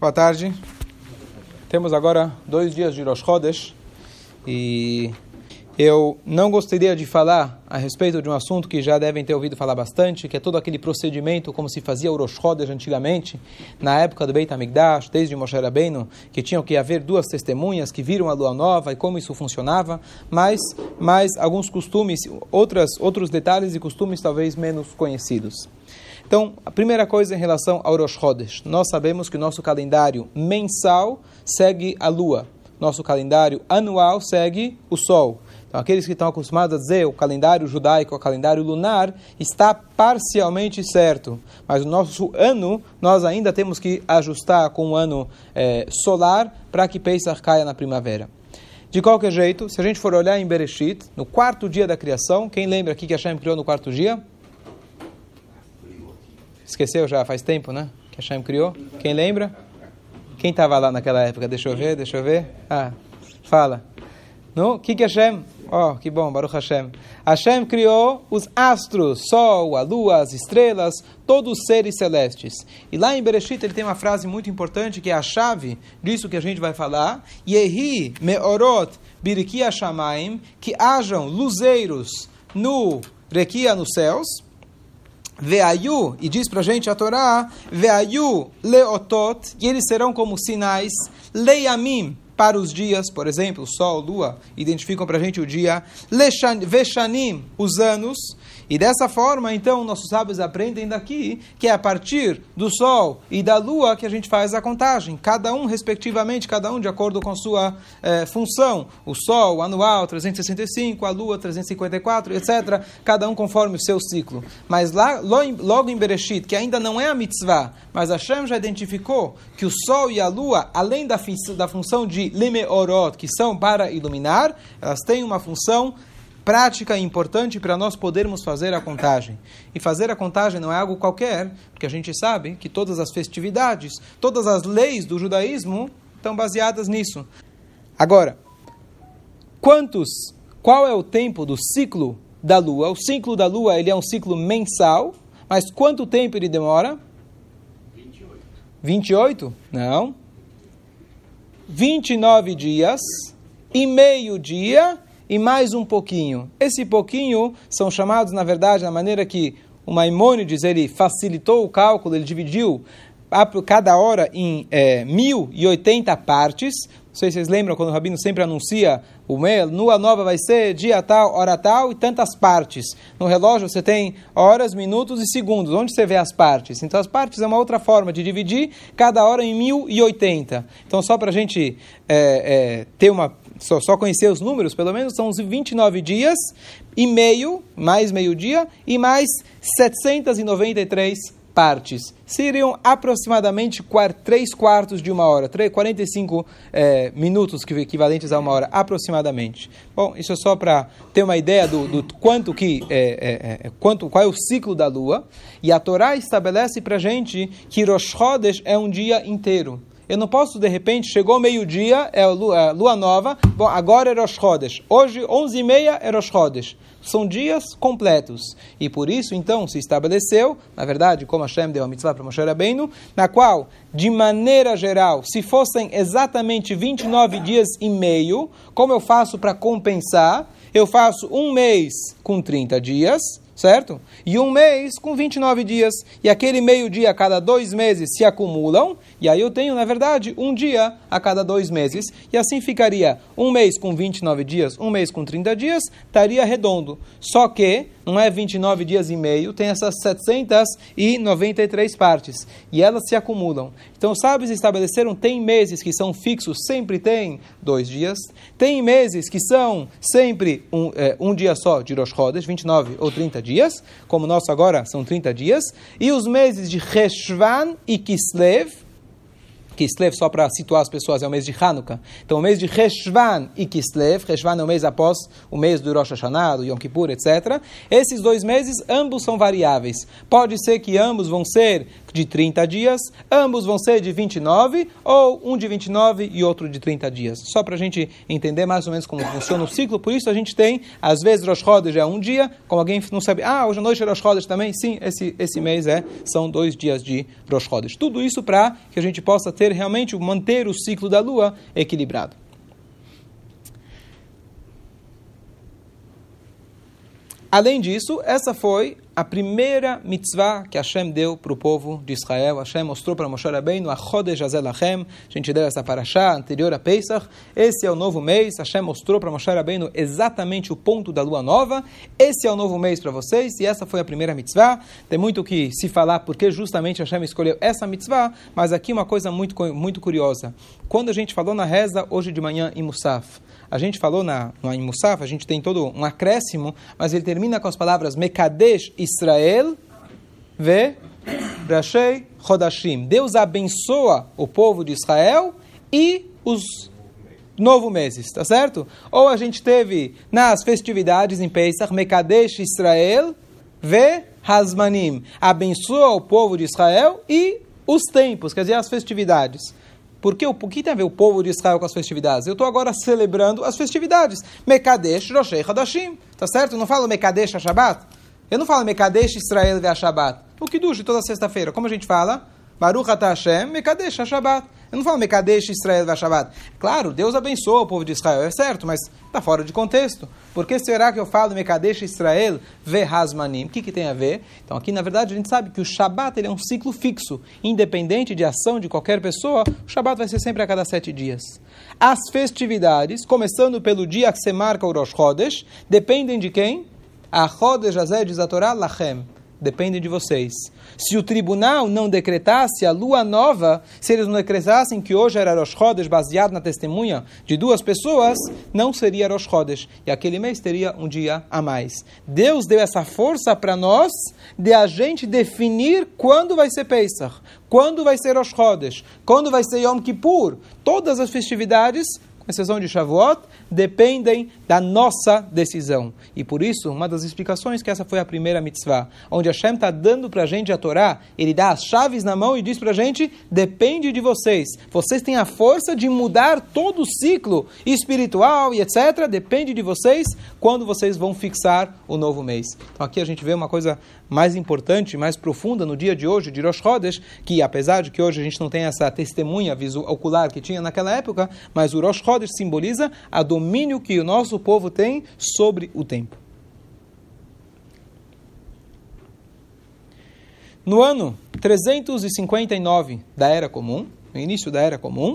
Boa tarde. Temos agora dois dias de Rosh Chodesh e eu não gostaria de falar a respeito de um assunto que já devem ter ouvido falar bastante, que é todo aquele procedimento como se fazia o antigamente, na época do Beit HaMikdash, desde Moshe Rabbeinu, que tinham que haver duas testemunhas que viram a lua nova e como isso funcionava, mas, mas alguns costumes, outras, outros detalhes e costumes talvez menos conhecidos. Então, a primeira coisa em relação ao Rosh. Nós sabemos que o nosso calendário mensal segue a lua. Nosso calendário anual segue o sol. Então, aqueles que estão acostumados a dizer o calendário judaico, o calendário lunar, está parcialmente certo. Mas o nosso ano, nós ainda temos que ajustar com o ano é, solar para que Pesach caia na primavera. De qualquer jeito, se a gente for olhar em Bereshit, no quarto dia da criação, quem lembra aqui que Hashem criou no quarto dia? Esqueceu já faz tempo, né? Que Hashem criou. Quem lembra? Quem estava lá naquela época? Deixa eu ver, deixa eu ver. Ah, fala. No, que que Hashem? Oh, que bom, Baruch Hashem. Hashem criou os astros, sol, a lua, as estrelas, todos os seres celestes. E lá em Bereshit ele tem uma frase muito importante que é a chave disso que a gente vai falar. Yehi meorot biriki shamaim, que hajam luzeiros no requia nos céus. Veayu, e diz pra gente a Torá, Veayu leotot, e eles serão como sinais, leiamim, para os dias, por exemplo, sol, lua, identificam para a gente o dia, Veshanim, os anos, e dessa forma, então, nossos sábios aprendem daqui que é a partir do Sol e da Lua que a gente faz a contagem, cada um respectivamente, cada um de acordo com sua eh, função. O Sol anual 365, a Lua 354, etc. Cada um conforme o seu ciclo. Mas lá, logo em Bereshit, que ainda não é a mitzvah, mas Hashem já identificou que o Sol e a Lua, além da, da função de Limeorot, que são para iluminar, elas têm uma função prática importante para nós podermos fazer a contagem. E fazer a contagem não é algo qualquer, porque a gente sabe que todas as festividades, todas as leis do judaísmo estão baseadas nisso. Agora, quantos, qual é o tempo do ciclo da lua? O ciclo da lua ele é um ciclo mensal, mas quanto tempo ele demora? 28. 28? Não. 29 dias e meio dia e mais um pouquinho. Esse pouquinho são chamados, na verdade, na maneira que o Maimônides ele facilitou o cálculo, ele dividiu cada hora em é, 1080 partes. Não sei se vocês lembram quando o Rabino sempre anuncia o mês, lua nova vai ser dia tal, hora tal e tantas partes. No relógio você tem horas, minutos e segundos. Onde você vê as partes? Então as partes é uma outra forma de dividir cada hora em 1080. Então só para a gente é, é, ter uma só, só conhecer os números, pelo menos são uns 29 dias e meio, mais meio dia, e mais 793 partes. Seriam aproximadamente 3 quartos de uma hora, 3, 45 é, minutos equivalentes a uma hora, aproximadamente. Bom, isso é só para ter uma ideia do, do quanto que, é, é, quanto, qual é o ciclo da lua. E a Torá estabelece para gente que Rosh Chodesh é um dia inteiro. Eu não posso, de repente, chegou meio-dia, é lua, a lua, nova, bom, agora é Rosh Chodesh. Hoje, 11h30 é Rosh Chodesh. São dias completos. E por isso, então, se estabeleceu, na verdade, como Hashem deu a mitzvah para Moshe Rabbeinu, na qual, de maneira geral, se fossem exatamente 29 dias e meio, como eu faço para compensar? Eu faço um mês com 30 dias, certo? E um mês com 29 dias. E aquele meio-dia a cada dois meses se acumulam. E aí eu tenho, na verdade, um dia a cada dois meses. E assim ficaria um mês com 29 dias, um mês com 30 dias, estaria redondo. Só que não é 29 dias e meio, tem essas 793 partes. E elas se acumulam. Então, sábios estabeleceram, tem meses que são fixos, sempre tem dois dias. Tem meses que são sempre um, é, um dia só de Rosh Chodesh, 29 ou 30 dias, como o nosso agora são 30 dias. E os meses de Reshvan e Kislev, Kislev, só para situar as pessoas, é o mês de Hanukkah. Então, o mês de Reshvan e Kislev, Reshvan é o mês após o mês do Rosh Hashanah, do Yom Kippur, etc. Esses dois meses, ambos são variáveis. Pode ser que ambos vão ser de 30 dias, ambos vão ser de 29, ou um de 29 e outro de 30 dias. Só para a gente entender mais ou menos como funciona o ciclo, por isso a gente tem, às vezes, Rosh Chodesh é um dia, como alguém não sabe, ah, hoje à noite é Rosh Chodesh também? Sim, esse, esse mês é, são dois dias de Rosh Chodesh. Tudo isso para que a gente possa ter realmente manter o ciclo da lua equilibrado. Além disso, essa foi a primeira mitzvah que Hashem deu para o povo de Israel. Hashem mostrou para Moshe Rabbeinu a Chodesh Azelachem. A gente deu essa paraxá anterior a Pesach. Esse é o novo mês. Hashem mostrou para Moshe Rabbeinu exatamente o ponto da lua nova. Esse é o novo mês para vocês e essa foi a primeira mitzvah. Tem muito que se falar porque justamente Hashem escolheu essa mitzvah, mas aqui uma coisa muito, muito curiosa. Quando a gente falou na reza hoje de manhã em Musaf, a gente falou na, no em Musaf, a gente tem todo um acréscimo, mas ele termina com as palavras Mekadesh Israel ve Rashei Chodashim. Deus abençoa o povo de Israel e os novo meses, tá certo? Ou a gente teve nas festividades em Pesach, Mekadesh Israel ve Hazmanim. Abençoa o povo de Israel e os tempos, quer dizer, as festividades. Porque o que tem a ver o povo de Israel com as festividades? Eu estou agora celebrando as festividades. Mekadesh Roshei Hadashim. Tá certo? Eu não falo Mekadesh Shabbat. Eu não falo Mekadesh Israel Shabbat. O Kiddush toda sexta-feira. Como a gente fala? Baruch Hashem Mekadesh Shabbat. Eu não falo Mekadesh Israel Vashabat. Claro, Deus abençoa o povo de Israel, é certo, mas está fora de contexto. Por que será que eu falo Mekadesh Israel Vehazmanim? O que, que tem a ver? Então aqui, na verdade, a gente sabe que o Shabat ele é um ciclo fixo. Independente de ação de qualquer pessoa, o Shabat vai ser sempre a cada sete dias. As festividades, começando pelo dia que se marca o Rosh Chodesh, dependem de quem? A Chodesh Azeh diz a Torá Lachem. Depende de vocês. Se o tribunal não decretasse a lua nova, se eles não decretassem que hoje era Rosh Chodesh, baseado na testemunha de duas pessoas, não seria Rosh Chodesh. E aquele mês teria um dia a mais. Deus deu essa força para nós de a gente definir quando vai ser Pesach, quando vai ser Rosh Chodesh, quando vai ser Yom Kippur. Todas as festividades com exceção de Shavuot, dependem da nossa decisão. E por isso, uma das explicações que essa foi a primeira mitzvah, onde Hashem está dando para a gente a Torá, ele dá as chaves na mão e diz para a gente, depende de vocês. Vocês têm a força de mudar todo o ciclo espiritual e etc. Depende de vocês quando vocês vão fixar o novo mês. Então aqui a gente vê uma coisa mais importante, mais profunda no dia de hoje, de Rosh Chodesh, que apesar de que hoje a gente não tem essa testemunha visual, ocular que tinha naquela época, mas o Rosh Chodesh simboliza a domínio que o nosso povo tem sobre o tempo. No ano 359 da Era Comum, no início da Era Comum,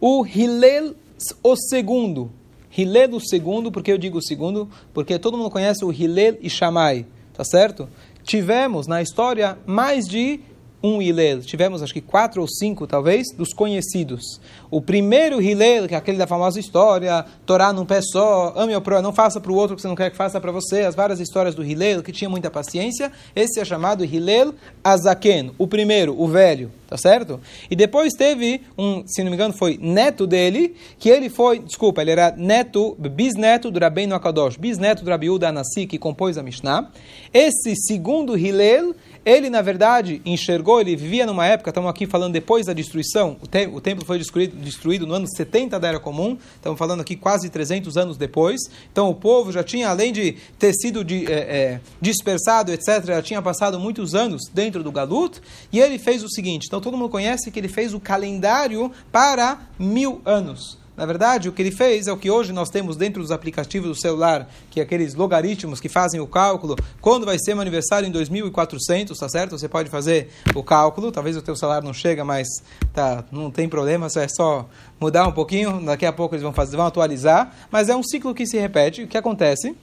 o Hillel o segundo, Hillel o segundo, porque eu digo o segundo? Porque todo mundo conhece o Hillel e Shammai, tá certo? tivemos na história mais de um Hillel. Tivemos acho que quatro ou cinco, talvez, dos conhecidos. O primeiro Hillel, que é aquele da famosa história, Torá num pé só, ame o próximo, não faça para o outro que você não quer que faça para você, as várias histórias do Hillel, que tinha muita paciência. Esse é chamado Hillel Azaken, o primeiro, o velho, tá certo? E depois teve um, se não me engano, foi neto dele, que ele foi, desculpa, ele era neto, bisneto do Rabbeinu Akadosh, bisneto do Rabiúda Anassi, que compôs a Mishnah. Esse segundo Hillel ele, na verdade, enxergou, ele vivia numa época, estamos aqui falando depois da destruição, o, te, o templo foi destruído, destruído no ano 70 da Era Comum, estamos falando aqui quase 300 anos depois. Então o povo já tinha, além de ter sido de, é, é, dispersado, etc., já tinha passado muitos anos dentro do Galut, e ele fez o seguinte: então todo mundo conhece que ele fez o calendário para mil anos. Na verdade, o que ele fez é o que hoje nós temos dentro dos aplicativos do celular, que é aqueles logaritmos que fazem o cálculo. Quando vai ser meu aniversário em 2400, tá certo? Você pode fazer o cálculo. Talvez o teu salário não chega, mas tá, não tem problema, é só mudar um pouquinho. Daqui a pouco eles vão fazer, vão atualizar. Mas é um ciclo que se repete. O que acontece?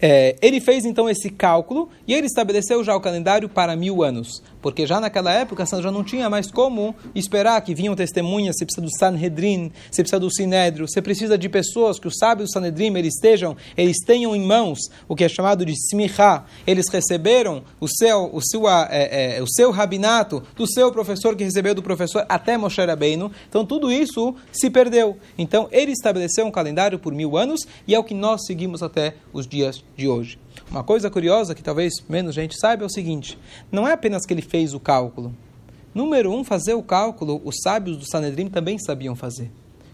É, ele fez então esse cálculo e ele estabeleceu já o calendário para mil anos, porque já naquela época já não tinha mais como esperar que vinham testemunhas, você precisa do Sanhedrin, você precisa do Sinédrio, você precisa de pessoas que os sábios do Sanhedrin eles estejam, eles tenham em mãos o que é chamado de Smichá, eles receberam o seu, o seu, é, é, o seu rabinato do seu professor que recebeu do professor até Moshe Rabbeinu, então tudo isso se perdeu. Então ele estabeleceu um calendário por mil anos e é o que nós seguimos até os dias de hoje. Uma coisa curiosa que talvez menos gente saiba é o seguinte: não é apenas que ele fez o cálculo. Número um, fazer o cálculo, os sábios do Sanedrim também sabiam fazer.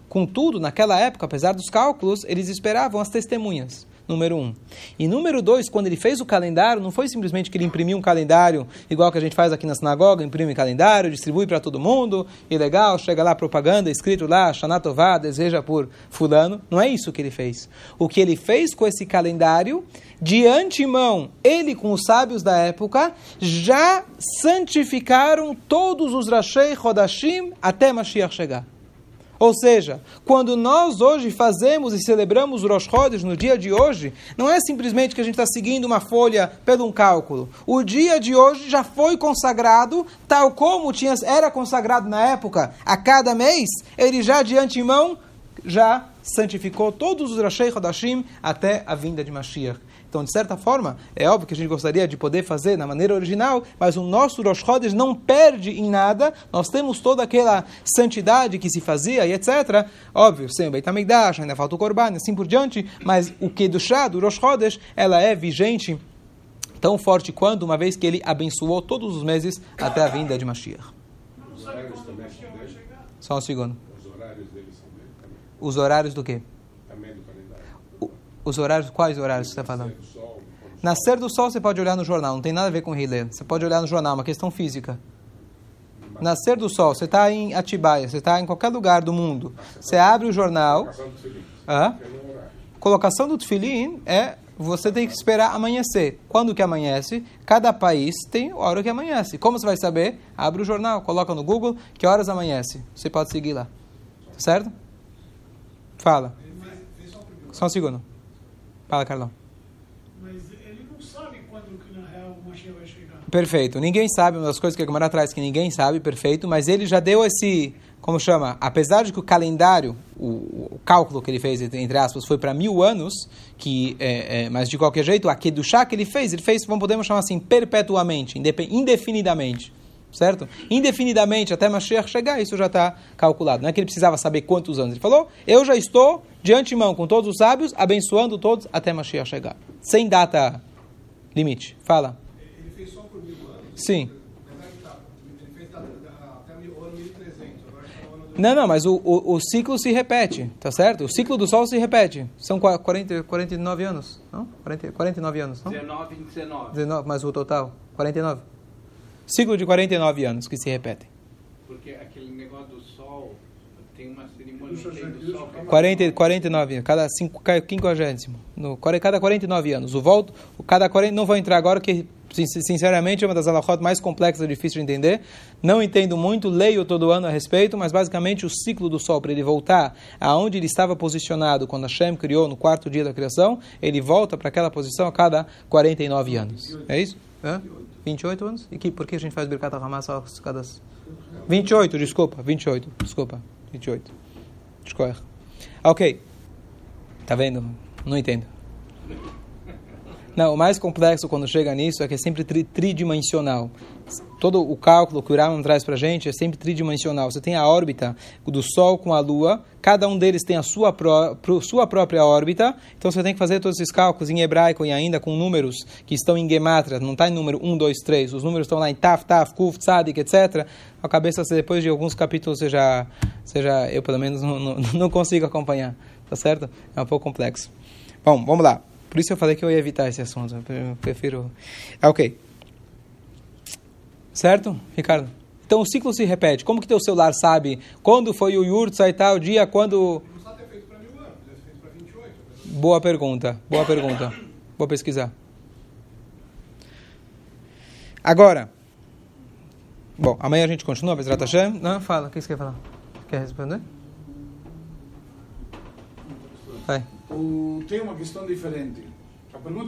Contudo, naquela época, apesar dos cálculos, eles esperavam as testemunhas. Número um. E número dois, quando ele fez o calendário, não foi simplesmente que ele imprimiu um calendário igual que a gente faz aqui na sinagoga, imprime calendário, distribui para todo mundo, e legal, chega lá propaganda, escrito lá, Shanatová, deseja por fulano. Não é isso que ele fez. O que ele fez com esse calendário, de antemão, ele com os sábios da época, já santificaram todos os Rashei Rodashim até Mashiach chegar. Ou seja, quando nós hoje fazemos e celebramos o Rosh Chodesh no dia de hoje, não é simplesmente que a gente está seguindo uma folha pelo um cálculo. O dia de hoje já foi consagrado, tal como tinha, era consagrado na época, a cada mês, ele já de antemão já santificou todos os Rashei Chodashim até a vinda de Mashiach. Então, de certa forma, é óbvio que a gente gostaria de poder fazer na maneira original, mas o nosso Rosh Chodesh não perde em nada. Nós temos toda aquela santidade que se fazia e etc. Óbvio, sem o Beit HaMikdash, ainda falta o Korban, assim por diante, mas o que do chá, do Rosh Chodesh, ela é vigente tão forte quanto, uma vez que ele abençoou todos os meses até a vinda de Mashiach. Só um segundo. Os horários do quê? Os horários, quais horários você está falando? Nascer do sol você pode olhar no jornal, não tem nada a ver com Hiller. Você pode olhar no jornal, uma questão física. Nascer do sol, você está em Atibaia, você está em qualquer lugar do mundo. Você abre o jornal. Colocação do tefilim é você tem que esperar amanhecer. Quando que amanhece? Cada país tem a hora que amanhece. Como você vai saber? Abre o jornal, coloca no Google que horas amanhece. Você pode seguir lá. Certo? Fala. Só um segundo. Fala, Carlão. Mas ele não sabe quando que na real o Mashiach vai chegar. Perfeito. Ninguém sabe, uma das coisas que a Gemara traz que ninguém sabe, perfeito, mas ele já deu esse, como chama? Apesar de que o calendário, o, o cálculo que ele fez, entre aspas, foi para mil anos, que, é, é, mas de qualquer jeito, a Kedushá que ele fez, ele fez, vamos podemos chamar assim, perpetuamente, indefinidamente certo? Indefinidamente até Mashiach chegar, isso já está calculado. Não é que ele precisava saber quantos anos. Ele falou: Eu já estou de antemão com todos os sábios, abençoando todos até Mashiach chegar. Sem data limite. Fala. Ele fez só por mil anos? Sim. Ele fez até mil ano 1300. Agora está no ano Não, não, mas o, o, o, ciclo se repete, tá certo? O ciclo do Sol se repete. São 40, 49 anos, não? 40, 49 anos, não? 19 em 19. 19, mas o total? 49. Ciclo de 49 anos que se repetem. Porque aquele negócio do sol, tem uma cerimônia do sol. que é 40, 49, cada 5, quinquagésimo. No, cada 49 anos. O volto, o cada 40, não vou entrar agora, que sin- sinceramente é uma das alahot mais complexas e difíceis de entender. Não entendo muito, leio todo ano a respeito, mas basicamente o ciclo do Sol, para ele voltar aonde ele estava posicionado quando Hashem criou no quarto dia da criação, ele volta para aquela posição a cada 49 anos. É isso? Hã? 28 anos? E que, por que a gente faz Birkat HaMas cada... 28, desculpa, 28, desculpa, 28. Escolha. Ok. Tá vendo? Não entendo. Não, o mais complexo quando chega nisso é que é sempre tri tridimensional. Todo o cálculo que o Raman traz para a gente é sempre tridimensional. Você tem a órbita do Sol com a Lua, cada um deles tem a sua, pró sua própria órbita, então você tem que fazer todos esses cálculos em hebraico e ainda com números que estão em gematria, não está em número 1, 2, 3, os números estão lá em Taf, Taf, Kuf, Tzadik, etc. A cabeça, depois de alguns capítulos, você já, você já eu pelo menos não, não, não consigo acompanhar, tá certo? É um pouco complexo. Bom, vamos lá. Por isso eu falei que eu ia evitar esse assunto. Eu prefiro. Ah, ok. Certo, Ricardo? Então o ciclo se repete. Como que teu celular sabe quando foi o Yurtsa e tal dia, quando. Não precisa ter feito para mil anos, deve feito para 28. Boa pergunta. Boa pergunta. Vou pesquisar. Agora. Bom, amanhã a gente continua, Bezrat Hashem. Não, fala. O que você quer falar? Quer responder? Vai. O- tem uma questão diferente. A pergunta